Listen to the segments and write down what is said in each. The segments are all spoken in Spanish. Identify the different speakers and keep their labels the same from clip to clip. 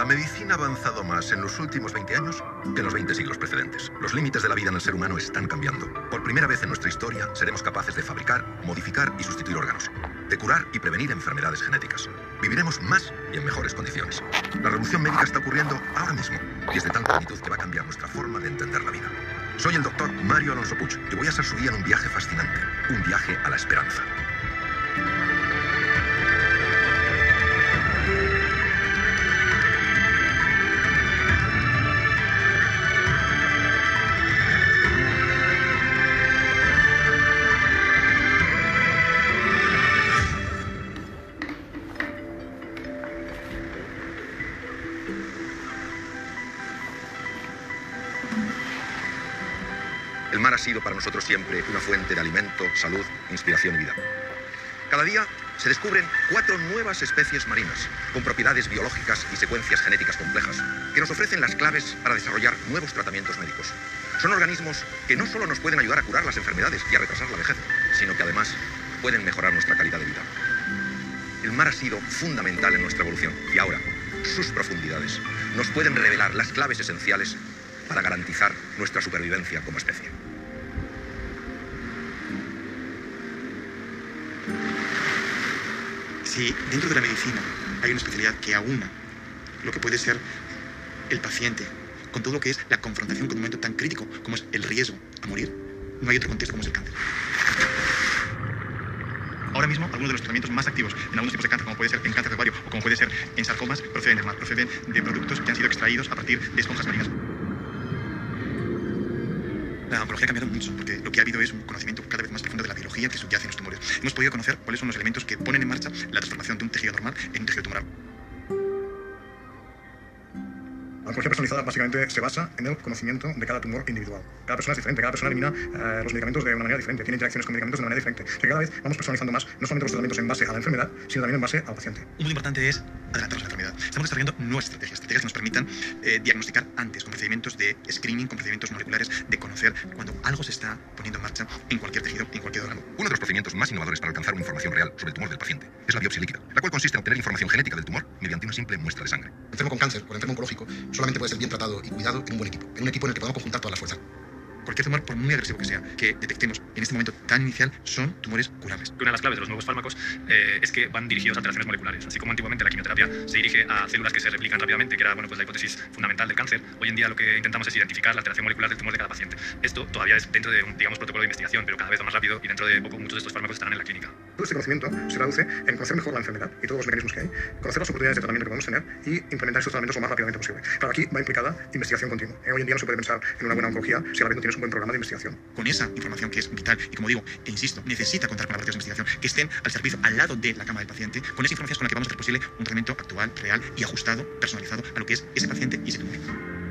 Speaker 1: La medicina ha avanzado más en los últimos 20 años que en los 20 siglos precedentes. Los límites de la vida en el ser humano están cambiando. Por primera vez en nuestra historia seremos capaces de fabricar, modificar y sustituir órganos, de curar y prevenir enfermedades genéticas. Viviremos más y en mejores condiciones. La revolución médica está ocurriendo ahora mismo y es de tal magnitud que va a cambiar nuestra forma de entender la vida. Soy el doctor Mario Alonso Puig y voy a ser su guía en un viaje fascinante, un viaje a la esperanza. Sido para nosotros siempre una fuente de alimento, salud, inspiración y vida. Cada día se descubren cuatro nuevas especies marinas, con propiedades biológicas y secuencias genéticas complejas, que nos ofrecen las claves para desarrollar nuevos tratamientos médicos. Son organismos que no solo nos pueden ayudar a curar las enfermedades y a retrasar la vejez, sino que además pueden mejorar nuestra calidad de vida. El mar ha sido fundamental en nuestra evolución y ahora sus profundidades nos pueden revelar las claves esenciales para garantizar nuestra supervivencia como especie.
Speaker 2: Si dentro de la medicina hay una especialidad que aúna lo que puede ser el paciente con todo lo que es la confrontación con un momento tan crítico como es el riesgo a morir, no hay otro contexto como es el cáncer. Ahora mismo, algunos de los tratamientos más activos en algunos tipos de cáncer, como puede ser en cáncer de ovario o como puede ser en sarcomas, proceden mar, proceden de productos que han sido extraídos a partir de esponjas marinas. La oncología ha cambiado mucho, porque lo que ha habido es un conocimiento cada vez más profundo de la biología que subyace en los tumores. Hemos podido conocer cuáles son los elementos que ponen en marcha la transformación de un tejido normal en un tejido tumoral.
Speaker 3: Oncología personalizada básicamente se basa en el conocimiento de cada tumor individual. Cada persona es diferente, cada persona elimina eh, los medicamentos de una manera diferente, tiene interacciones con medicamentos de una manera diferente. O sea, que cada vez vamos personalizando más, no solamente los tratamientos en base a la enfermedad, sino también en base al paciente.
Speaker 2: Un punto importante es adelantarnos a la enfermedad. Estamos desarrollando nuevas estrategias, estrategias que nos permitan eh, diagnosticar antes, con procedimientos de screening, con procedimientos moleculares, de conocer cuando algo se está poniendo en marcha en cualquier tejido, en cualquier órgano.
Speaker 1: Uno de los procedimientos más innovadores para alcanzar una información real sobre el tumor del paciente es la biopsia líquida, la cual consiste en obtener información genética del tumor mediante una simple muestra de sangre.
Speaker 4: El enfermo con cáncer o el enfermo oncológico solamente puede ser bien tratado y cuidado en un buen equipo, en un equipo en el que podamos conjuntar todas las fuerzas.
Speaker 2: Cualquier tumor, por muy agresivo que sea, que detectemos en este momento tan inicial, son tumores curables.
Speaker 5: Una de las claves de los nuevos fármacos eh, es que van dirigidos a alteraciones moleculares. Así como antiguamente la quimioterapia se dirige a células que se replican rápidamente, que era bueno, pues la hipótesis fundamental del cáncer, hoy en día lo que intentamos es identificar la alteración molecular del tumor de cada paciente. Esto todavía es dentro de un digamos, protocolo de investigación, pero cada vez va más rápido y dentro de poco muchos de estos fármacos estarán en la clínica.
Speaker 3: Todo este conocimiento se traduce en conocer mejor la enfermedad y todos los mecanismos que hay, conocer las oportunidades de tratamiento que podemos tener y implementar estos tratamientos lo más rápidamente posible. Pero aquí va implicada investigación continua. Eh, Hoy en día no se puede pensar en una buena oncología si vez no tienes un buen programa de investigación.
Speaker 2: Con esa información que es vital y, como digo, e insisto, necesita contar con laboratorios de investigación que estén al servicio, al lado de la cama del paciente, con esa información con la que vamos a hacer posible un tratamiento actual, real y ajustado, personalizado a lo que es ese paciente y ese tumor.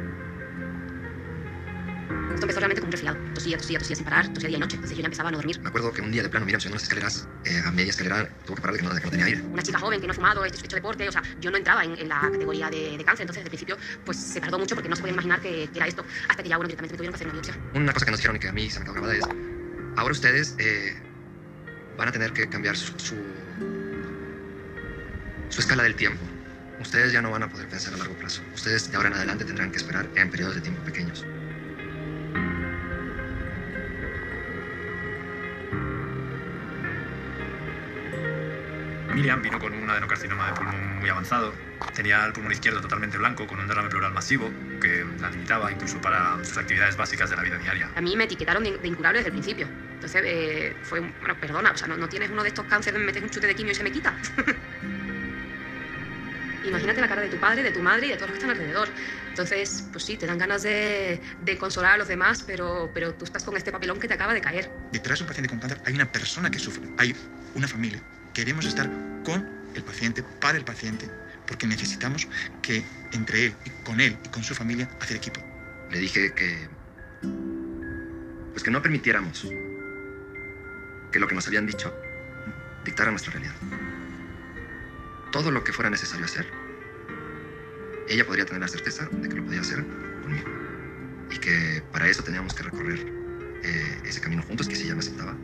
Speaker 6: Esto empezó realmente como un resfriado. Tosía, tosía, tosía sin parar, tosía día y noche. Entonces yo ya empezaba a no dormir.
Speaker 4: Me acuerdo que un día de plano, mira, subiendo las escaleras, eh, a media escalera, tuvo que parar de que no, de que no tenía aire.
Speaker 6: Una chica joven que no ha fumado, hecho, hecho deporte, o sea, yo no entraba en, en la categoría de, de, cáncer. Entonces, desde el principio, pues se tardó mucho porque no se podía imaginar que, que, era esto, hasta que ya, bueno, directamente me tuvieron que hacer una biopsia.
Speaker 4: Una cosa que nos dijeron y que a mí se me quedó grabada es, ahora ustedes eh, van a tener que cambiar su, su, su escala del tiempo. Ustedes ya no van a poder pensar a largo plazo. Ustedes de ahora en adelante tendrán que esperar en periodos de tiempo pequeños.
Speaker 5: Miriam vino con un adenocarcinoma de pulmón muy avanzado. Tenía el pulmón izquierdo totalmente blanco, con un derrame pleural masivo, que la limitaba incluso para sus actividades básicas de la vida diaria.
Speaker 6: A mí me etiquetaron de, de incurable desde el principio. Entonces, eh, fue, un, bueno, perdona, o sea, no, no, tienes uno de estos cánceres, me metes un chute de quimio y se me quita. Imagínate la cara de tu padre, de tu madre y de todos los que están alrededor. Entonces, pues sí, te dan ganas de, de, consolar a los demás, pero, pero tú estás con este papelón que te acaba de caer.
Speaker 2: Detrás de un paciente con cáncer hay una persona que sufre, hay una familia. Queremos estar con el paciente, para el paciente, porque necesitamos que entre él y con él y con su familia hacer equipo.
Speaker 4: Le dije que. Pues que no permitiéramos que lo que nos habían dicho dictara nuestra realidad. Todo lo que fuera necesario hacer, ella podría tener la certeza de que lo podía hacer conmigo. Y que para eso teníamos que recorrer eh, ese camino juntos, que si ella me aceptaba,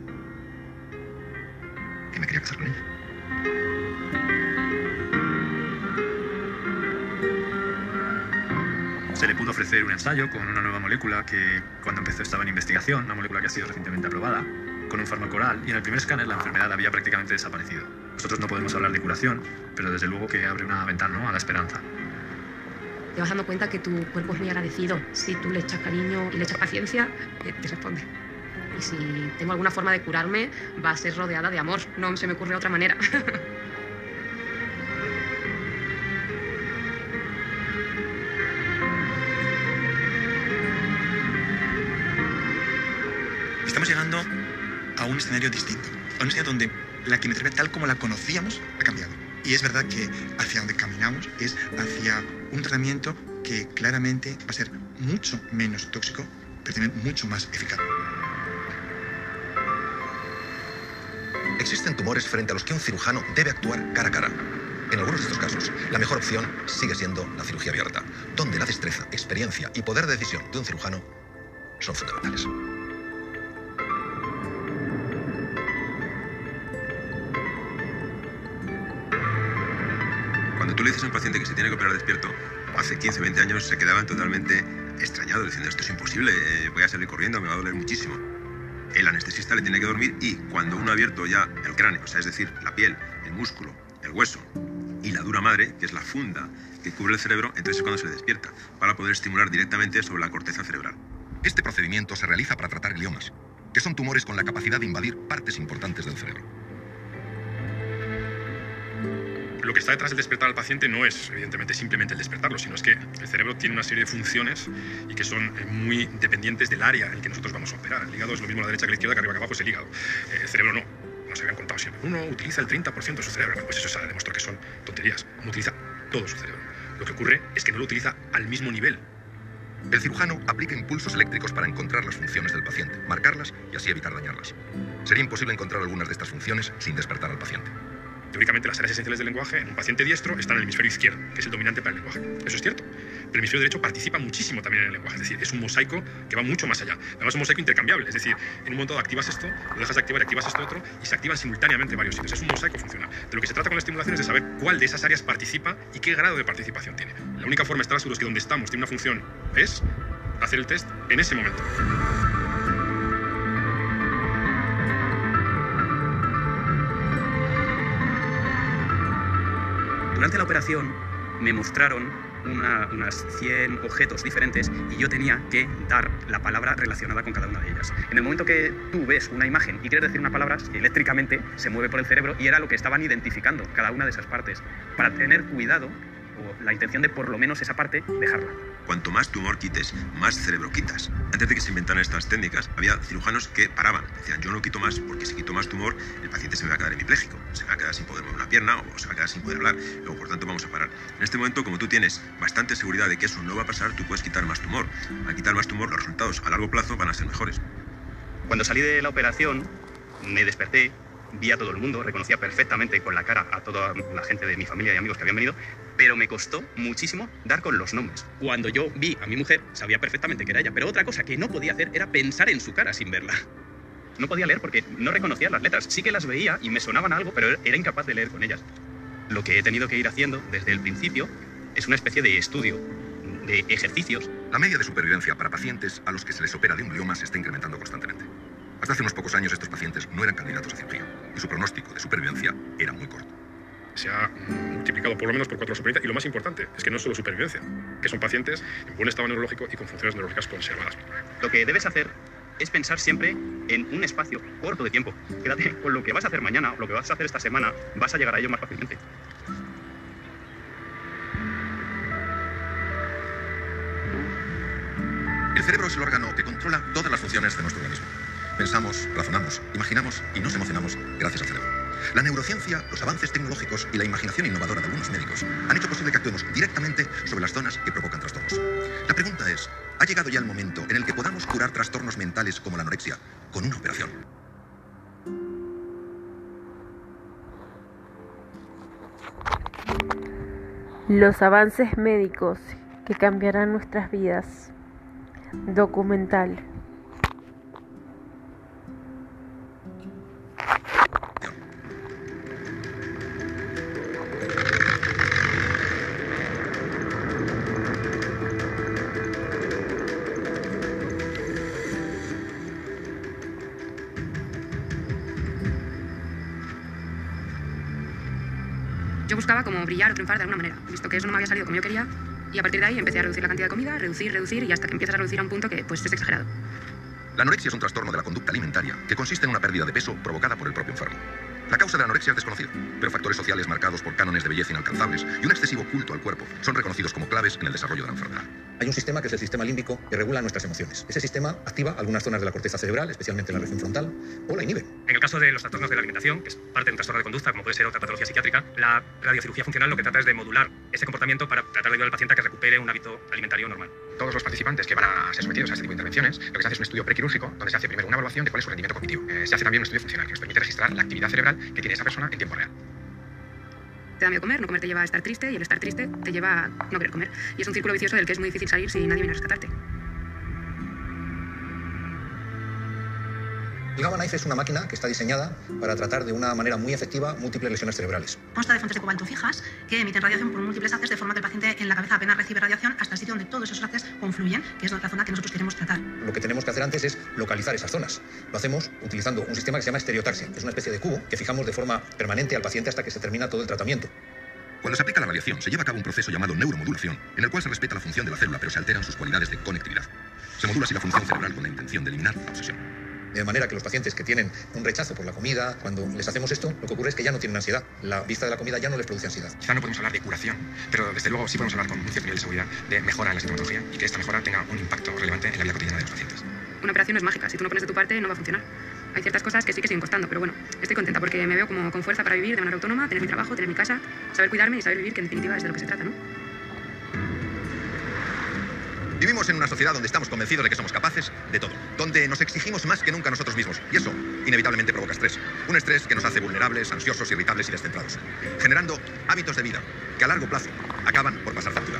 Speaker 4: me quería casar con ella.
Speaker 7: Se le pudo ofrecer un ensayo con una nueva molécula que cuando empezó estaba en investigación, una molécula que ha sido recientemente aprobada, con un fármaco oral, y en el primer escáner la enfermedad había prácticamente desaparecido. Nosotros no podemos hablar de curación, pero desde luego que abre una ventana ¿no? a la esperanza.
Speaker 6: Te vas dando cuenta que tu cuerpo es muy agradecido. Si tú le echas cariño y le echas paciencia, eh, te responde. Y si tengo alguna forma de curarme, va a ser rodeada de amor. No se me ocurre otra manera.
Speaker 2: Estamos llegando a un escenario distinto, a un escenario donde la quimioterapia tal como la conocíamos ha cambiado. Y es verdad que hacia donde caminamos es hacia un tratamiento que claramente va a ser mucho menos tóxico, pero también mucho más eficaz.
Speaker 1: Existen tumores frente a los que un cirujano debe actuar cara a cara. En algunos de estos casos, la mejor opción sigue siendo la cirugía abierta, donde la destreza, experiencia y poder de decisión de un cirujano son fundamentales.
Speaker 8: Cuando tú le dices a un paciente que se tiene que operar despierto, hace 15, 20 años se quedaban totalmente extrañados diciendo esto es imposible, eh, voy a salir corriendo, me va a doler muchísimo. El anestesista le tiene que dormir y cuando uno ha abierto ya el cráneo, o sea, es decir, la piel, el músculo, el hueso y la dura madre, que es la funda que cubre el cerebro, entonces es cuando se despierta, para poder estimular directamente sobre la corteza cerebral.
Speaker 1: Este procedimiento se realiza para tratar gliomas, que son tumores con la capacidad de invadir partes importantes del cerebro.
Speaker 3: Lo que está detrás del despertar al paciente no es, evidentemente, simplemente el despertarlo, sino es que el cerebro tiene una serie de funciones y que son eh, muy dependientes del área en que nosotros vamos a operar. El hígado es lo mismo a la derecha que a la izquierda, que arriba que abajo es el hígado. Eh, el cerebro no. Nos habían contado siempre. Uno utiliza el 30% de su cerebro. Pues eso se demostró que son tonterías. Uno utiliza todo su cerebro. Lo que ocurre es que no lo utiliza al mismo nivel.
Speaker 1: El cirujano aplica impulsos eléctricos para encontrar las funciones del paciente, marcarlas y así evitar dañarlas. Sería imposible encontrar algunas de estas funciones sin despertar al paciente.
Speaker 3: Teóricamente, las áreas esenciales del lenguaje en un paciente diestro están en el hemisferio izquierdo, que es el dominante para el lenguaje. Eso es cierto. Pero el hemisferio derecho participa muchísimo también en el lenguaje. Es decir, es un mosaico que va mucho más allá. Además, es un mosaico intercambiable. Es decir, en un momento activas esto, lo dejas de activar y activas esto otro, y se activan simultáneamente varios sitios. Es un mosaico funcional. De lo que se trata con la estimulación es de saber cuál de esas áreas participa y qué grado de participación tiene. La única forma de estar seguros que donde estamos tiene una función es hacer el test en ese momento.
Speaker 9: Durante la operación me mostraron una- unas 100 objetos diferentes y yo tenía que dar la palabra relacionada con cada una de ellas. En el momento que tú ves una imagen y quieres decir una palabra, eléctricamente se mueve por el cerebro y era lo que estaban identificando cada una de esas partes. Para tener cuidado o la intención de por lo menos esa parte dejarla.
Speaker 8: Cuanto más tumor quites, más cerebro quitas. Antes de que se inventaran estas técnicas, había cirujanos que paraban. Decían, yo no quito más porque si quito más tumor, el paciente se me va a quedar hemipléjico, se va a quedar sin poder mover una pierna o se va a quedar sin poder hablar. Luego, por tanto, vamos a parar. En este momento, como tú tienes bastante seguridad de que eso no va a pasar, tú puedes quitar más tumor. Al quitar más tumor, los resultados a largo plazo van a ser mejores.
Speaker 9: Cuando salí de la operación, me desperté, vi a todo el mundo, reconocía perfectamente con la cara a toda la gente de mi familia y amigos que habían venido, pero me costó muchísimo dar con los nombres. Cuando yo vi a mi mujer, sabía perfectamente que era ella, pero otra cosa que no podía hacer era pensar en su cara sin verla. No podía leer porque no reconocía las letras. Sí que las veía y me sonaban algo, pero era incapaz de leer con ellas. Lo que he tenido que ir haciendo desde el principio es una especie de estudio, de ejercicios
Speaker 1: La media de supervivencia para pacientes a los que se les opera de un glioma se está incrementando constantemente. Hasta hace unos pocos años estos pacientes no eran candidatos a cirugía y su pronóstico de supervivencia era muy corto.
Speaker 3: se ha multiplicado por lo menos por cuatro la supervivencia. Y lo más importante es que no es solo supervivencia, que son pacientes en buen estado neurológico y con funciones neurológicas conservadas.
Speaker 9: Lo que debes hacer es pensar siempre en un espacio corto de tiempo. Quédate con lo que vas a hacer mañana o lo que vas a hacer esta semana, vas a llegar a ello más fácilmente.
Speaker 1: El cerebro es el órgano que controla todas las funciones de nuestro organismo. Pensamos, razonamos, imaginamos y nos emocionamos gracias al cerebro. La neurociencia, los avances tecnológicos y la imaginación innovadora de algunos médicos han hecho posible que actuemos directamente sobre las zonas que provocan trastornos. La pregunta es, ¿ha llegado ya el momento en el que podamos curar trastornos mentales como la anorexia con una operación?
Speaker 10: Los avances médicos que cambiarán nuestras vidas. Documental.
Speaker 11: Buscaba como brillar o triunfar de alguna manera, visto que eso no me había salido como yo quería, y a partir de ahí empecé a reducir la cantidad de comida, reducir, reducir, y hasta que empiezas a reducir a un punto que pues es exagerado.
Speaker 1: La anorexia es un trastorno de la conducta alimentaria que consiste en una pérdida de peso provocada por el propio enfermo. La causa de la anorexia es desconocida, pero factores sociales marcados por cánones de belleza inalcanzables y un excesivo culto al cuerpo son reconocidos como claves en el desarrollo de la enfermedad.
Speaker 12: Hay un sistema que es el sistema límbico que regula nuestras emociones. Ese sistema activa algunas zonas de la corteza cerebral, especialmente la región frontal, o la inhibe.
Speaker 5: En el caso de los trastornos de la alimentación, que es parte de un trastorno de conducta, como puede ser otra patología psiquiátrica, la radiocirugía funcional lo que trata es de modular ese comportamiento para tratar de ayudar al paciente a que recupere un hábito alimentario normal.
Speaker 13: Todos los participantes que van a ser sometidos a este tipo de intervenciones, lo que se hace es un estudio prequirúrgico, donde se hace primero una evaluación de cuál es su rendimiento cognitivo. Eh, se hace también un estudio funcional que nos permite registrar la actividad cerebral que tiene esa persona en tiempo real.
Speaker 11: Te da miedo comer, no comer te lleva a estar triste y el estar triste te lleva a no querer comer. Y es un círculo vicioso del que es muy difícil salir si nadie viene a rescatarte.
Speaker 12: Gamma Knife es una máquina que está diseñada para tratar de una manera muy efectiva múltiples lesiones cerebrales.
Speaker 14: Consta de fuentes de cobalto fijas que emiten radiación por múltiples haces de forma que el paciente en la cabeza apenas recibe radiación hasta el sitio donde todos esos haces confluyen, que es la zona que nosotros queremos tratar.
Speaker 12: Lo que tenemos que hacer antes es localizar esas zonas. Lo hacemos utilizando un sistema que se llama estereotaxia, que es una especie de cubo que fijamos de forma permanente al paciente hasta que se termina todo el tratamiento.
Speaker 1: Cuando se aplica la radiación, se lleva a cabo un proceso llamado neuromodulación, en el cual se respeta la función de la célula, pero se alteran sus cualidades de conectividad. Se modula así la función cerebral con la intención de eliminar la obsesión.
Speaker 12: De manera que los pacientes que tienen un rechazo por la comida, cuando les hacemos esto, lo que ocurre es que ya no tienen ansiedad. La vista de la comida ya no les produce ansiedad.
Speaker 13: Quizá no podemos hablar de curación, pero desde luego sí podemos hablar con un cierto nivel de seguridad de mejora en la sintomatología y que esta mejora tenga un impacto relevante en la vida cotidiana de los pacientes.
Speaker 11: Una operación no es mágica, si tú no pones de tu parte no va a funcionar. Hay ciertas cosas que sí que siguen costando, pero bueno, estoy contenta porque me veo como con fuerza para vivir de manera autónoma, tener mi trabajo, tener mi casa, saber cuidarme y saber vivir, que en definitiva es de lo que se trata, ¿no?
Speaker 1: Vivimos en una sociedad donde estamos convencidos de que somos capaces de todo, donde nos exigimos más que nunca nosotros mismos, y eso inevitablemente provoca estrés. Un estrés que nos hace vulnerables, ansiosos, irritables y descentrados, generando hábitos de vida que a largo plazo acaban por pasar factura.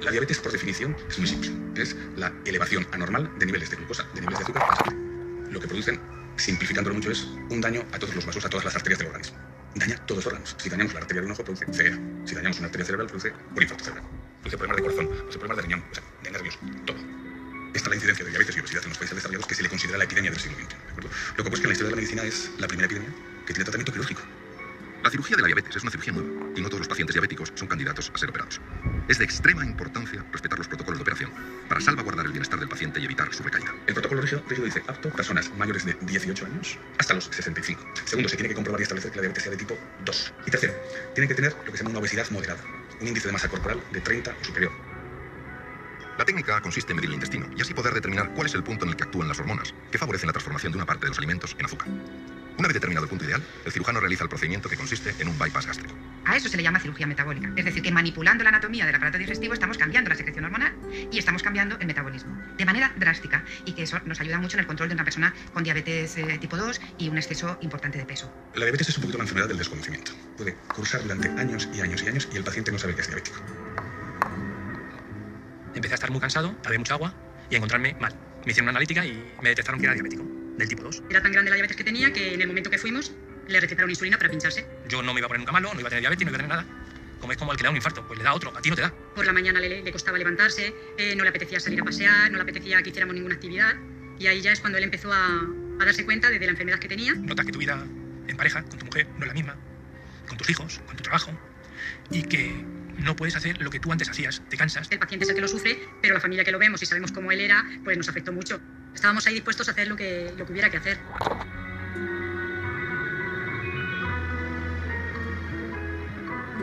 Speaker 13: La diabetes, por definición, es muy simple. Es la elevación anormal de niveles de glucosa, de niveles de azúcar. Lo que producen, simplificándolo mucho, es un daño a todos los vasos, a todas las arterias del organismo. Daña todos los órganos. Si dañamos la arteria de un ojo, produce ceguera. Si dañamos una arteria cerebral, produce un infarto cerebral. Produce problemas de corazón, produce problemas de riñón, o sea, de nervios, todo. Esta es la incidencia de diabetes y obesidad en los países desarrollados que se le considera la epidemia del siglo XX. ¿de acuerdo? Lo que ocurre es que en la historia de la medicina es la primera epidemia que tiene tratamiento quirúrgico.
Speaker 1: La cirugía de la diabetes es una cirugía nueva y no todos los pacientes diabéticos son candidatos a ser operados. Es de extrema importancia respetar los protocolos de operación para salvaguardar el bienestar del paciente y evitar su recaída.
Speaker 13: El protocolo rígido dice apto personas mayores de 18 años hasta los 65. Segundo, se tiene que comprobar y establecer que la diabetes sea de tipo 2. Y tercero, tiene que tener lo que se llama una obesidad moderada, un índice de masa corporal de 30 o superior.
Speaker 1: La técnica consiste en medir el intestino y así poder determinar cuál es el punto en el que actúan las hormonas, que favorecen la transformación de una parte de los alimentos en azúcar. Una vez determinado el punto ideal, el cirujano realiza el procedimiento que consiste en un bypass gástrico.
Speaker 15: A eso se le llama cirugía metabólica. Es decir, que manipulando la anatomía del aparato digestivo estamos cambiando la secreción hormonal y estamos cambiando el metabolismo de manera drástica y que eso nos ayuda mucho en el control de una persona con diabetes eh, tipo 2 y un exceso importante de peso.
Speaker 13: La diabetes es un poquito la enfermedad del desconocimiento. Puede cursar durante años y años y años y el paciente no sabe que es diabético.
Speaker 5: Empecé a estar muy cansado, a beber mucha agua y a encontrarme mal. Me hicieron una analítica y me detectaron que era diabético, del tipo 2.
Speaker 14: Era tan grande la diabetes que tenía que en el momento que fuimos le recetaron insulina para pincharse.
Speaker 5: Yo no me iba a poner nunca malo, no iba a tener diabetes, no iba a tener nada. Como es como el que le da un infarto, pues le da otro, a ti no te da.
Speaker 14: Por la mañana le, le costaba levantarse, eh, no le apetecía salir a pasear, no le apetecía que hiciéramos ninguna actividad. Y ahí ya es cuando él empezó a, a darse cuenta de, de la enfermedad que tenía.
Speaker 5: Notas que tu vida en pareja, con tu mujer, no es la misma, con tus hijos, con tu trabajo, y que no puedes hacer lo que tú antes hacías, te cansas.
Speaker 14: El paciente es el que lo sufre, pero la familia que lo vemos y sabemos cómo él era, pues nos afectó mucho. Estábamos ahí dispuestos a hacer lo que, lo que hubiera que hacer.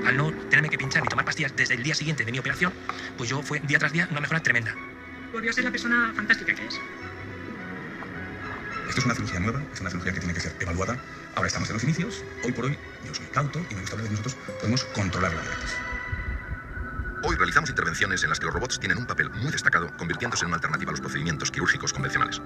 Speaker 5: Al no tenerme que pinchar ni tomar pastillas desde el día siguiente de mi operación, pues yo fue día tras día una mejora tremenda.
Speaker 14: Volvió a ser la persona fantástica que es.
Speaker 13: Esto es una cirugía nueva, es una cirugía que tiene que ser evaluada. Ahora estamos en los inicios. Hoy por hoy, yo soy cauto y me gusta hablar de nosotros podemos controlar la diabetes.
Speaker 1: Hoy realizamos intervenciones en las que los robots tienen un papel muy destacado, convirtiéndose en una alternativa a los procedimientos quirúrgicos convencionales.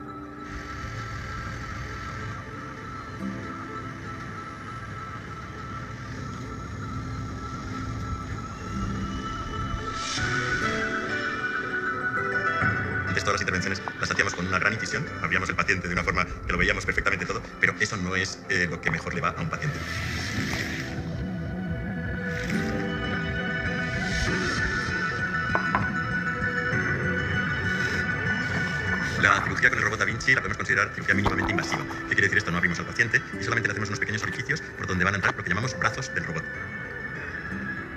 Speaker 16: Antes todas las intervenciones las hacíamos con una gran incisión, abríamos el paciente de una forma que lo veíamos perfectamente todo, pero eso no es eh, lo que mejor le va a un paciente. Considerar cirugía mínimamente invasiva. ¿Qué quiere decir esto? No abrimos al paciente y solamente le hacemos unos pequeños orificios por donde van a entrar lo que llamamos brazos del robot.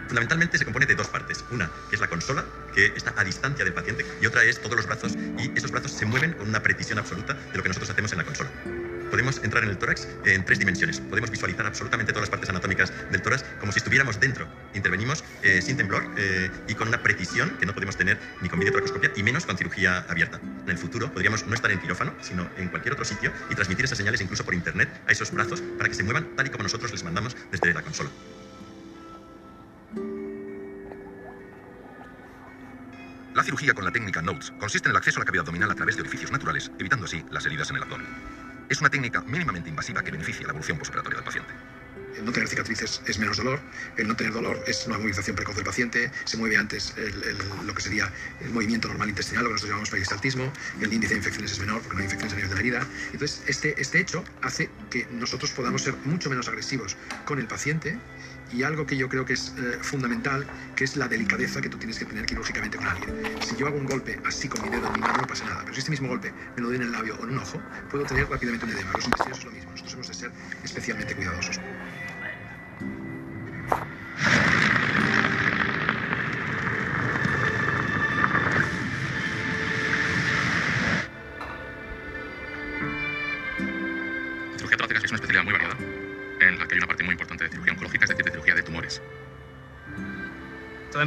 Speaker 16: Fundamentalmente se compone de dos partes. Una, que es la consola, que está a distancia del paciente, y otra es todos los brazos, y esos brazos se mueven con una precisión absoluta de lo que nosotros hacemos en la consola. Podemos entrar en el tórax en tres dimensiones. Podemos visualizar absolutamente todas las partes anatómicas del tórax como si estuviéramos dentro. Intervenimos eh, sin temblor eh, y con una precisión que no podemos tener ni con videotracoscopia y menos con cirugía abierta. En el futuro podríamos no estar en quirófano, sino en cualquier otro sitio y transmitir esas señales incluso por internet a esos brazos para que se muevan tal y como nosotros les mandamos desde la consola.
Speaker 1: La cirugía con la técnica NOTES consiste en el acceso a la cavidad abdominal a través de orificios naturales, evitando así las heridas en el abdomen. Es una técnica mínimamente invasiva que beneficia la evolución postoperatoria del paciente.
Speaker 17: El no tener cicatrices es menos dolor, el no tener dolor es una movilización precoz del paciente, se mueve antes el- lo que sería el movimiento normal intestinal, lo que nosotros llamamos peristaltismo, el índice de infecciones es menor porque no hay infecciones a nivel de la herida. Entonces, este, este hecho hace que nosotros podamos ser mucho menos agresivos con el paciente y algo que yo creo que es eh, fundamental, que es la delicadeza que tú tienes que tener quirúrgicamente con alguien. Si yo hago un golpe así con mi dedo en mi mano no pasa nada, pero si este mismo golpe me lo doy en el labio o en un ojo, puedo tener rápidamente un edema. Los intestinos es lo mismo, nosotros hemos de ser especialmente cuidadosos.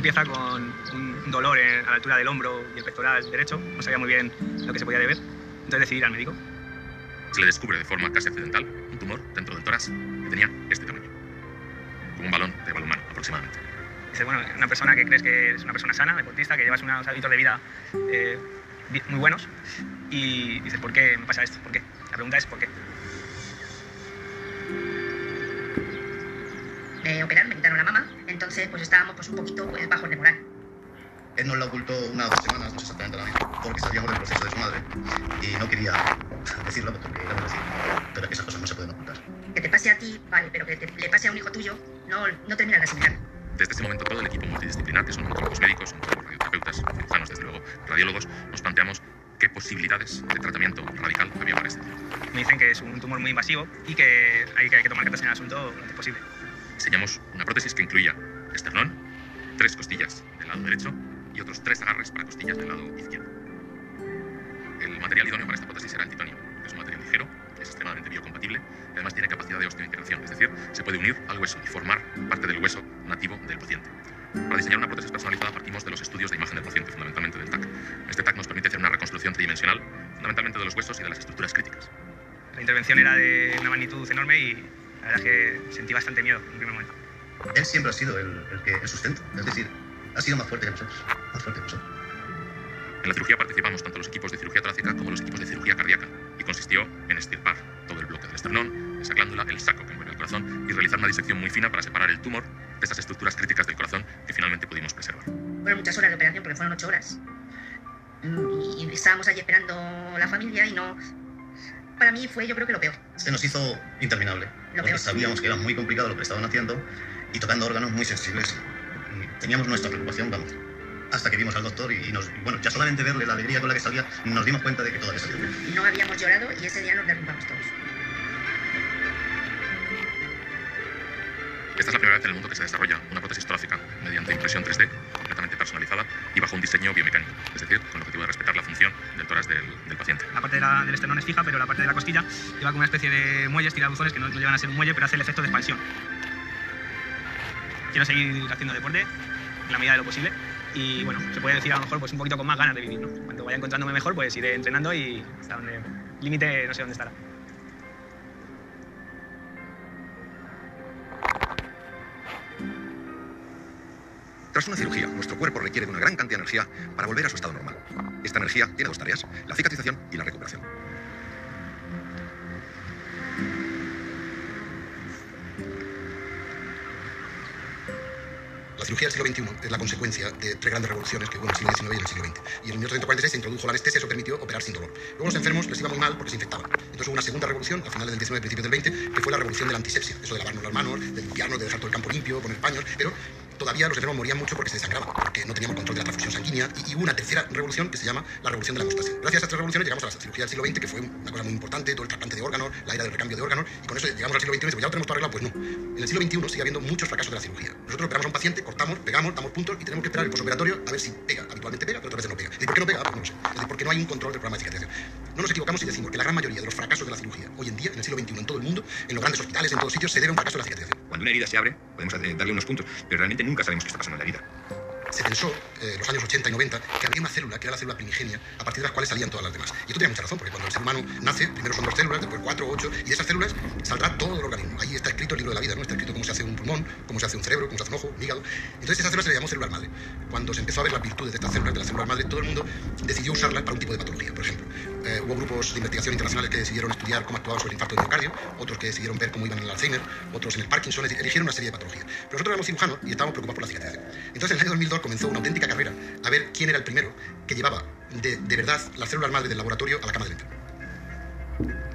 Speaker 9: Empieza con un dolor en- a la altura del hombro y el pectoral derecho. No sabía muy bien lo que se podía deber. Entonces decidí ir al médico.
Speaker 18: Se le descubre de forma casi accidental un tumor dentro del tórax que tenía este tamaño, como un balón de balonmano aproximadamente.
Speaker 9: Dice, bueno, una persona que crees que es una persona sana, deportista, que llevas unos hábitos de vida eh, muy buenos. Y dices, ¿por qué me pasa esto? ¿Por qué? La pregunta es, ¿por qué?
Speaker 19: Me operaron, me quitaron la mama, entonces pues estábamos pues un poquito pues, bajos de moral.
Speaker 20: Él nos la ocultó unas dos semanas, no sé exactamente la misma, porque sabíamos del proceso de su madre y no quería decirlo porque era muy decir, pero que esas cosas no se pueden ocultar.
Speaker 19: Que te pase a ti, vale, pero que te- le pase a un hijo tuyo, no, no termina de asimilar.
Speaker 18: Desde ese momento todo el equipo multidisciplinar, que son oncólogos médicos, oncólogos radioterapeutas, cirujanos, desde luego, radiólogos, nos planteamos qué posibilidades de tratamiento radical había para este tumor.
Speaker 9: Me dicen que es un tumor muy invasivo y que hay que, hay que tomar cartas en el asunto lo antes posible.
Speaker 18: Diseñamos una prótesis que incluía esternón, tres costillas del lado derecho y otros tres agarres para costillas del lado izquierdo. El material idóneo para esta prótesis era el titanio, que es un material ligero, es extremadamente biocompatible y además tiene capacidad de osteointegración, es decir, se puede unir al hueso y formar parte del hueso nativo del paciente. Para diseñar una prótesis personalizada partimos de los estudios de imagen del paciente, fundamentalmente del TAC. Este TAC nos permite hacer una reconstrucción tridimensional, fundamentalmente de los huesos y de las estructuras críticas.
Speaker 9: La intervención era de una magnitud enorme y la verdad es que sentí bastante miedo en un primer momento.
Speaker 20: Él siempre ha sido el, el que el sustento, es decir, ha sido más fuerte que nosotros, más fuerte que nosotros.
Speaker 18: En la cirugía participamos tanto los equipos de cirugía torácica como los equipos de cirugía cardíaca y consistió en estirpar todo el bloque del esternón, esa glándula, el saco que envuelve el corazón y realizar una disección muy fina para separar el tumor de esas estructuras críticas del corazón que finalmente pudimos preservar.
Speaker 19: Fueron muchas horas de operación porque fueron ocho horas. Y estábamos allí esperando la familia y no... Para mí fue yo creo que lo peor.
Speaker 20: Se nos hizo interminable,
Speaker 19: Lo
Speaker 20: porque
Speaker 19: peor.
Speaker 20: sabíamos que era muy complicado lo que estaban haciendo y tocando órganos muy sensibles. Y teníamos nuestra preocupación, vamos, hasta que vimos al doctor y, y nos, y bueno, ya solamente verle la alegría con la que salía, nos dimos cuenta de que todo había salido bien.
Speaker 19: No habíamos llorado y ese día nos derrumbamos todos.
Speaker 18: Esta es la primera vez en el mundo que se desarrolla una prótesis torácica mediante impresión 3D, completamente personalizada y bajo un diseño biomecánico, es decir, con el objetivo de respetar la función del tórax del, del paciente.
Speaker 9: La parte de la- del esternón es fija, pero la parte de la costilla lleva como una especie de muelles, tirabuzones que no, no llegan a ser un muelle, pero hace el efecto de expansión. Quiero seguir haciendo deporte en la medida de lo posible y bueno, se puede decir a lo mejor pues un poquito con más ganas de vivir. Cuando vaya encontrándome mejor, pues iré entrenando y hasta donde límite no sé dónde estará.
Speaker 1: Tras una cirugía, nuestro cuerpo requiere de una gran cantidad de energía para volver a su estado normal. Esta energía tiene dos tareas, la cicatrización y la recuperación.
Speaker 21: La cirugía del siglo XXI es la consecuencia de tres grandes revoluciones que hubo en el siglo XIX y en el siglo XX. Y en 1846 se introdujo la anestesia, eso permitió operar sin dolor. Luego a los enfermos les iba muy mal porque se infectaban. Entonces hubo una segunda revolución, al final del XIX, principios del XX, que fue la revolución de la antisepsia. Eso de lavarnos las manos, de limpiarnos, de dejar todo el campo limpio, poner paños. Pero todavía los enfermos morían mucho porque se desangraban, porque no teníamos control de la sanguínea y, una tercera revolución que se llama la revolución de la hemostasia. Gracias a estas revoluciones llegamos a la cirugía del siglo XX, que fue una cosa muy importante, todo el trasplante de órganos, la era del recambio de órganos, y con eso llegamos al siglo XXI y decimos, ya lo tenemos todo arreglado, pues no. En el siglo XXI sigue habiendo muchos fracasos de la cirugía. Nosotros operamos a un paciente, cortamos, pegamos, damos puntos y tenemos que esperar el posoperatorio a ver si pega. Habitualmente pega, pero otras veces no pega. ¿Y por qué no pega? Pues no lo sé. Es decir, porque no hay un control del programa de cicatrización. No nos equivocamos si decimos que la gran mayoría de los fracasos de la cirugía hoy en día, en el siglo XXI, en todo el mundo, en los grandes hospitales, en todos sitios, se debe a un fracaso de la cicatrización.
Speaker 1: Cuando una herida se abre, podemos darle unos puntos, pero realmente nunca sabemos qué está pasando en la herida.
Speaker 21: Se pensó, eh, en los años 80 y 90, que había una célula, que era la célula primigenia, a partir de las cuales salían todas las demás. Y esto tiene mucha razón, porque cuando el ser humano nace, primero son dos células, después cuatro o ocho, y de esas células saldrá todo el organismo. Ahí está escrito el libro de la vida, ¿no? Está escrito cómo se hace un pulmón, cómo se hace un cerebro, cómo se hace un ojo, un hígado. Entonces esas células se le llamó células madre. Cuando se empezó a ver las virtudes de estas células, de las células madre, todo el mundo decidió usarlas para un tipo de patología. Por ejemplo, eh, hubo grupos de investigación internacionales que decidieron estudiar cómo actuaba sobre el infarto de miocardio, otros que decidieron ver cómo iban en el Alzheimer, otros en el Parkinson, eligieron una serie de patologías. Pero nosotros éramos cirujanos y estábamos preocupados por la cicatrización. Entonces en el año 2002 comenzó una auténtica carrera a ver quién era el primero que llevaba de, de verdad las células madre del laboratorio a la cama del enfermo.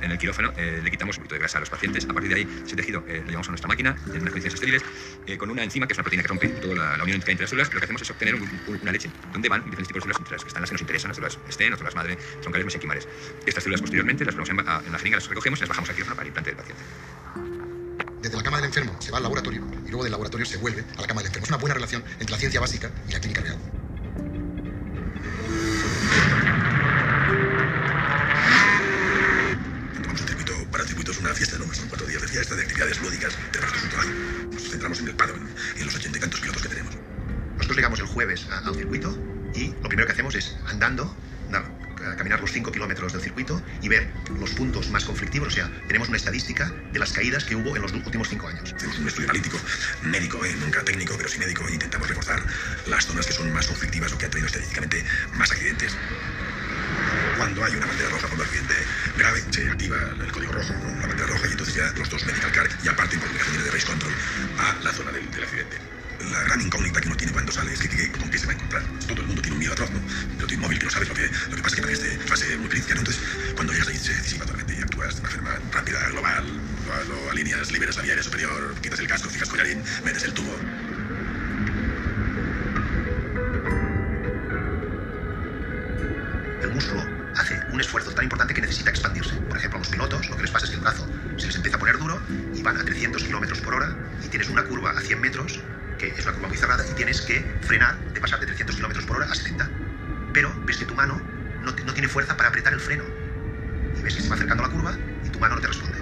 Speaker 1: En el quirófano eh, le quitamos un poquito de grasa a los pacientes. A partir de ahí, ese tejido eh, lo llevamos a nuestra máquina en unas condiciones estériles eh, con una enzima que es una proteína que rompe toda la, la unión entre las células. Lo que hacemos es obtener un- un- una leche donde van diferentes tipos de células, entre las que están las que nos interesan, las células estén, las células madre, troncales, mesenquimales. Estas células posteriormente las ponemos en, a- en jeringa, las recogemos y las bajamos al quirófano para el implante del paciente.
Speaker 21: Desde la cama del enfermo se va al laboratorio y luego del laboratorio se vuelve a la cama del enfermo. Es una buena relación entre la ciencia básica y la clínica real.
Speaker 16: Jueves al circuito y lo primero que hacemos es andando, dar- a caminar los 5 kilómetros del circuito y ver los puntos más conflictivos. O sea, tenemos una estadística de las caídas que hubo en los últimos 5 años.
Speaker 13: Hacemos un estudio analítico, médico, ¿eh? nunca técnico, pero sí médico, e intentamos reforzar las zonas que son más conflictivas o que han tenido estadísticamente más accidentes. Cuando hay una bandera roja por un accidente grave, se activa el código rojo, la bandera roja, y entonces ya los dos medical car ya parten por el de race control a la zona del, del accidente. La gran incógnita que uno tiene cuando sale es que, que- con qué se va a encontrar. Todo el mundo tiene un miedo atroz, ¿no? Pero tiene un móvil que no sabes lo que, lo que pasa, que parece fase muy crítica, ¿no? Entonces, cuando llegas ahí se disipa totalmente y actúas de una forma rápida, global, lo, lo alineas, liberas la vía aérea superior, quitas el casco, fijas collarín, metes el tubo.
Speaker 16: El músculo hace un esfuerzo tan importante que necesita expandirse. Por ejemplo, a los pilotos lo que les pasa es que el brazo se les empieza a poner duro y van a 300 kilómetros por hora y tienes una curva a 100 metros, que es una curva muy cerrada, y tienes que frenar de pasar de 300 kilómetros por hora a 70. Pero ves que tu mano no, no tiene fuerza para apretar el freno. Y ves que se va acercando la curva y tu mano no te responde.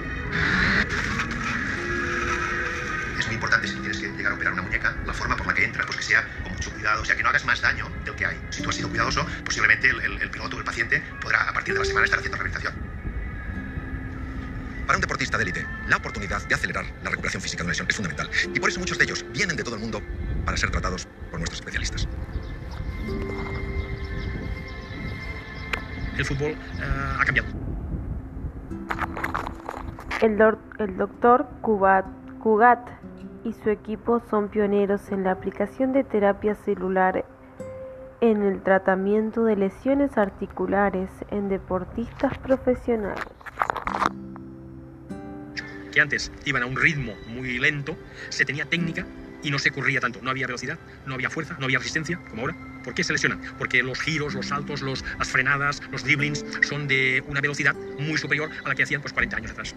Speaker 16: Es muy importante si tienes que llegar a operar una muñeca, la forma por la que entras, pues que sea con mucho cuidado, o sea, que no hagas más daño del que hay. Si tú has sido cuidadoso, posiblemente el, el- el piloto o el paciente podrá a partir de la semana estar haciendo rehabilitación.
Speaker 1: Para un deportista de élite, la oportunidad de acelerar la recuperación física de una lesión es fundamental. Y por eso muchos de ellos vienen de todo el mundo para ser tratados por nuestros especialistas.
Speaker 22: El fútbol eh, ha cambiado.
Speaker 10: El, doctor Cubat, Cugat y su equipo son pioneros en la aplicación de terapia celular en el tratamiento de lesiones articulares en deportistas profesionales.
Speaker 22: Que antes iban a un ritmo muy lento, se tenía técnica y no se corría tanto. No había velocidad, no había fuerza, no había resistencia, como ahora. ¿Por qué se lesionan? Porque los giros, los saltos, las frenadas, los dribblings son de una velocidad muy superior a la que hacían pues 40 años atrás.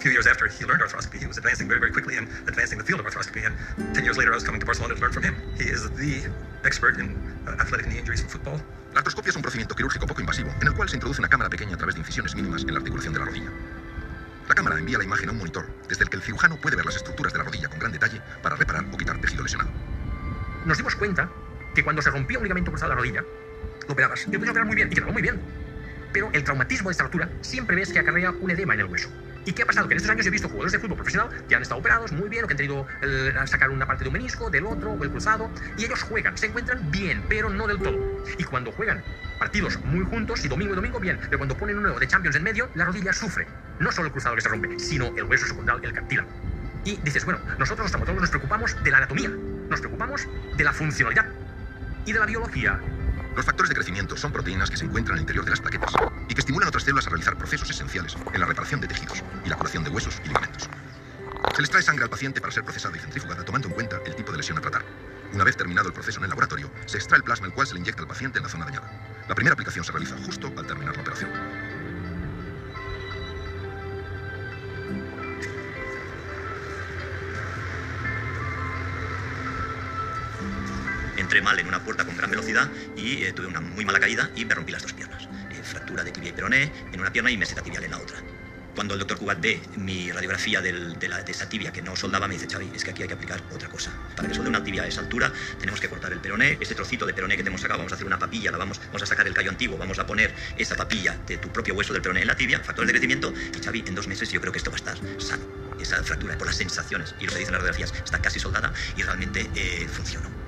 Speaker 23: Few years after he learned arthroscopy, he was advancing very, very quickly and advancing the field of arthroscopy. And 10 years later, I was coming to Barcelona to learn from him. He is the expert in uh, athletic knee injuries in football.
Speaker 1: La artroscopia es un procedimiento quirúrgico poco invasivo, en el cual se introduce una cámara pequeña a través de incisiones mínimas en la articulación de la rodilla. La cámara envía la imagen a un monitor, desde el que el cirujano puede ver las estructuras de la rodilla con gran detalle para reparar o quitar tejido lesionado.
Speaker 22: Nos dimos cuenta que cuando se rompía un ligamento cruzado de la rodilla, lo operabas. Y lo podías operar muy bien, y quedaba muy bien. Pero el traumatismo de esta rotura siempre ves que acarrea un edema en el hueso. ¿Y qué ha pasado? Que en estos años he visto jugadores de fútbol profesional que han estado operados muy bien, o que han tenido el- a sacar una parte de un menisco, del otro, o el cruzado, y ellos juegan, se encuentran bien, pero no del todo. Y cuando juegan partidos muy juntos, y domingo y domingo, bien, pero cuando ponen uno de Champions en medio, la rodilla sufre. No solo el cruzado que se rompe, sino el hueso secundal, el cartílago. Y dices, bueno, nosotros los traumatólogos nos preocupamos de la anatomía, nos preocupamos de la funcionalidad y de la biología.
Speaker 1: Los factores de crecimiento son proteínas que se encuentran al interior de las plaquetas y que estimulan a otras células a realizar procesos esenciales en la reparación de tejidos y la curación de huesos y ligamentos. Se les trae sangre al paciente para ser procesada y centrifugada tomando en cuenta el tipo de lesión a tratar. Una vez terminado el proceso en el laboratorio, se extrae el plasma el cual se le inyecta al paciente en la zona dañada. La primera aplicación se realiza justo al terminar la operación.
Speaker 24: Entré mal en una puerta con gran velocidad y eh, tuve una muy mala caída y me rompí las dos piernas. Eh, fractura de tibia y peroné en una pierna y meseta tibial en la otra. Cuando el doctor Cubat ve mi radiografía de, la- esa tibia que no soldaba, me dice, Xavi, es que aquí hay que aplicar otra cosa. Para que solde una tibia a esa altura, tenemos que cortar el peroné. Este trocito de peroné que te hemos sacado, vamos a hacer una papilla, la vamos, vamos a sacar el callo antiguo, vamos a poner esa papilla de tu propio hueso del peroné en la tibia, factores de crecimiento, y Xavi, en dos meses yo creo que esto va a estar sano. Esa fractura, por las sensaciones y lo que dicen las radiografías, está casi soldada y realmente eh, funcionó.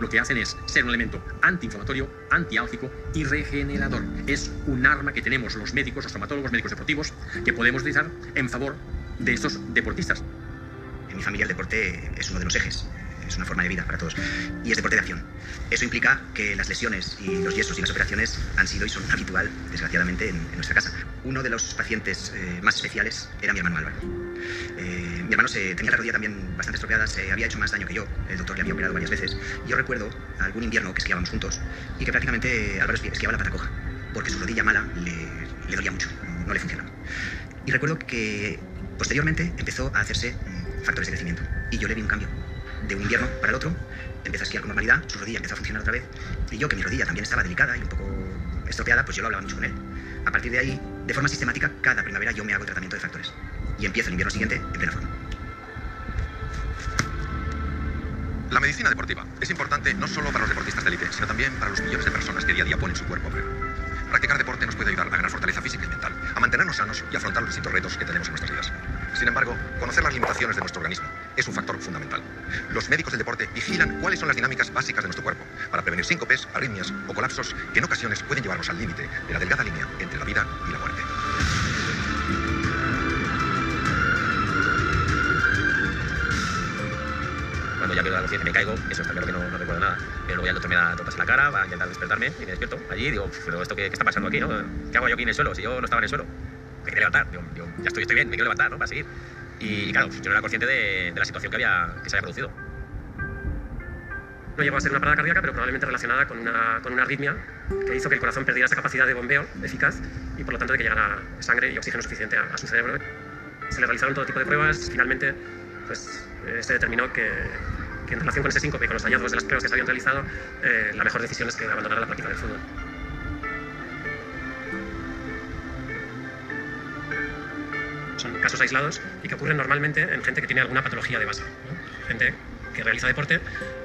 Speaker 25: Lo que hacen es ser un elemento antiinflamatorio, antiálgico y regenerador. Es un arma que tenemos los médicos, los traumatólogos, médicos deportivos, que podemos utilizar en favor de estos deportistas.
Speaker 24: En mi familia el deporte es uno de los ejes, es una forma de vida para todos. Y es deporte de acción. Eso implica que las lesiones y los yesos y las operaciones han sido y son habitual, desgraciadamente, en, nuestra casa. Uno de los pacientes eh, más especiales era mi hermano Álvaro. Eh, mi hermano se, tenía la rodilla también bastante estropeada, se había hecho más daño que yo. El doctor le había operado varias veces. Yo recuerdo algún invierno que esquiábamos juntos y que prácticamente Álvaro esqui- esquiaba la pata porque su rodilla mala le, le dolía mucho, no, le funcionaba. Y recuerdo que posteriormente empezó a hacerse mm, factores de crecimiento y yo le vi un cambio. De un invierno para el otro, empezó a esquiar con normalidad, su rodilla empezó a funcionar otra vez y yo, que mi rodilla también estaba delicada y un poco estropeada, pues yo lo hablaba mucho con él. A partir de ahí, de forma sistemática, cada primavera yo me hago tratamiento de factores y empiezo el invierno siguiente en plena forma.
Speaker 1: La medicina deportiva es importante no solo para los deportistas de élite, sino también para los millones de personas que día a día ponen su cuerpo a prueba. Practicar deporte nos puede ayudar a ganar fortaleza física y mental, a mantenernos sanos y afrontar los distintos retos que tenemos en nuestras vidas. Sin embargo, conocer las limitaciones de nuestro organismo es un factor fundamental. Los médicos del deporte vigilan cuáles son las dinámicas básicas de nuestro cuerpo para prevenir síncopes, arritmias o colapsos que en ocasiones pueden llevarnos al límite de la delgada línea entre la vida y la muerte.
Speaker 26: Cuando ya pierdo la conciencia y me caigo, eso está claro que no, no recuerdo nada. Pero luego ya el doctor me da topas en la cara, va a intentar despertarme y me despierto allí y digo, "Uf, pero esto qué, qué está pasando aquí, ¿no? ¿Qué hago yo aquí en el suelo? Si yo no estaba en el suelo. Me quería levantar, digo, digo, ya estoy, estoy bien, me quiero levantar, ¿no? Para seguir. Y, claro, yo no era consciente de, de la situación que, había, que se había producido.
Speaker 27: No llegó a ser una parada cardíaca, pero probablemente relacionada con una, con una arritmia que hizo que el corazón perdiera esa capacidad de bombeo eficaz y por lo tanto de que llegara sangre y oxígeno suficiente a, a su cerebro. Se le realizaron todo tipo de pruebas. Finalmente, pues, se determinó que, en relación con ese síncope y con los hallazgos de las pruebas que se habían realizado, eh, la mejor decisión es que abandonara la práctica del fútbol. Son casos aislados y que ocurren normalmente en gente que tiene alguna patología de base. Gente que realiza deporte,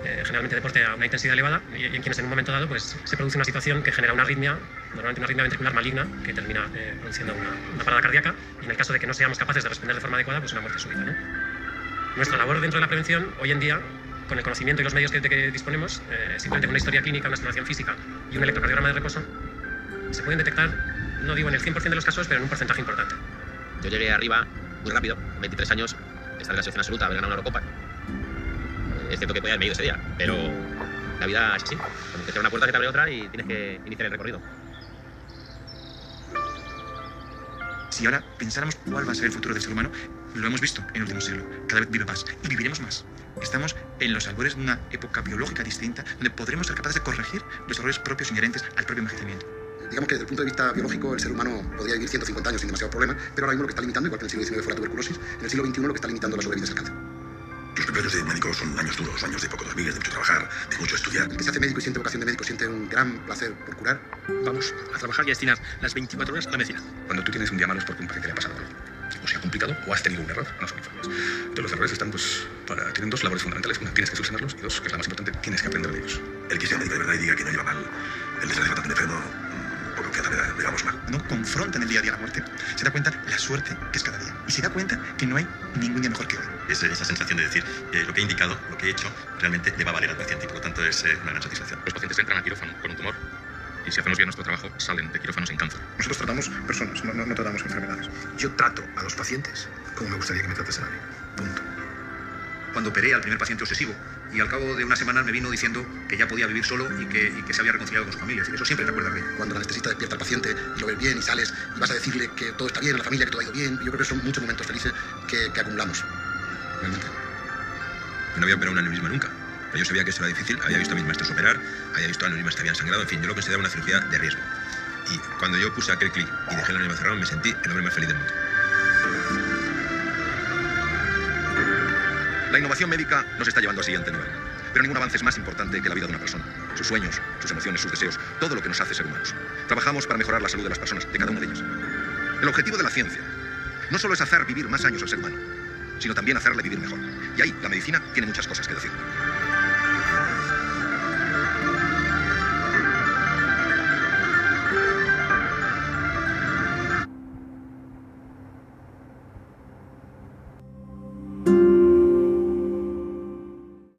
Speaker 27: eh, generalmente deporte a una intensidad elevada, y, en quienes en un momento dado pues, se produce una situación que genera una arritmia, normalmente una arritmia ventricular maligna, que termina eh, produciendo una, parada cardíaca, y en el caso de que no seamos capaces de responder de forma adecuada, pues una muerte súbita. Nuestra labor dentro de la prevención, hoy en día, con el conocimiento y los medios que, de que disponemos, eh, simplemente con una historia clínica, una estimación física y un electrocardiograma de reposo, se pueden detectar, no digo en el 100% de los casos, pero en un porcentaje importante.
Speaker 26: Yo llegué arriba muy rápido, 23 años, estar en la selección absoluta, haber ganado una Eurocopa. Es cierto que podía haberme ido ese día, pero la vida es así. Cuando te cierra una puerta, se te abre otra y tienes que iniciar el recorrido.
Speaker 2: Si ahora pensáramos cuál va a ser el futuro del ser humano, lo hemos visto en el último siglo. Cada vez vive más y viviremos más. Estamos en los albores de una época biológica distinta donde podremos ser capaces de corregir los errores propios inherentes al propio envejecimiento.
Speaker 21: Digamos que desde el punto de vista biológico el ser humano podría vivir 150 años sin demasiado problema, pero ahora mismo lo que está limitando, igual que en el siglo XIX fue la tuberculosis, en el siglo XXI lo que está limitando la sobrevida es el cáncer.
Speaker 13: Los primeros de médico son años duros, años de poco dormir, de mucho trabajar, de mucho estudiar.
Speaker 21: El que se hace médico y siente vocación de médico siente un gran placer por curar.
Speaker 25: Vamos a trabajar y a destinar las 24 horas a la medicina.
Speaker 18: Cuando tú tienes un día malo es porque un paciente le ha pasado algo. O se ha complicado o has tenido un error, no son informes. Entonces los errores están, pues, para, tienen dos labores fundamentales. Una, tienes que solucionarlos y dos, que es la más importante, tienes que aprender de ellos.
Speaker 13: El que sea médico de verdad y diga que no lleva mal el desgraciado enfermo, mm, por confianza me da, digamos mal.
Speaker 2: No confronta en el día a día la muerte. Se da cuenta la suerte que es cada día. Y se da cuenta que no hay ningún día mejor que hoy.
Speaker 16: Es esa sensación de decir, eh, lo que he indicado, lo que he hecho, realmente le va a valer al paciente y por lo tanto es eh, una gran satisfacción.
Speaker 18: Los pacientes entran a quirófano con un tumor y si hacemos bien nuestro trabajo, salen de quirófanos sin cáncer.
Speaker 17: Nosotros tratamos personas, no, no- no tratamos enfermedades. Yo trato a los pacientes como me gustaría que me tratasen a mí. Punto.
Speaker 12: Cuando operé al primer paciente obsesivo y al cabo de unas semanas me vino diciendo que ya podía vivir solo y que, y que se había reconciliado con su familia. Eso siempre recuerda bien.
Speaker 21: Cuando el anestesista despierta al paciente y lo ves bien y sales y vas a decirle que todo está bien, la familia que todo ha ido bien, yo creo que son muchos momentos felices que, que acumulamos.
Speaker 8: realmente. Yo no había operado un aneurisma nunca. Yo sabía que eso era difícil, había visto a mis maestros operar, había visto aneurismas que habían sangrado, en fin, yo lo consideraba una cirugía de riesgo. Y cuando yo puse aquel clic y dejé el aneurisma cerrado, me sentí el hombre más feliz del mundo.
Speaker 1: La innovación médica nos está llevando al siguiente nivel. Pero ningún avance es más importante que la vida de una persona. Sus sueños, sus emociones, sus deseos, todo lo que nos hace ser humanos. Trabajamos para mejorar la salud de las personas, de cada una de ellas. El objetivo de la ciencia no solo es hacer vivir más años al ser humano, sino también hacerle vivir mejor. Y ahí la medicina tiene muchas cosas que decir.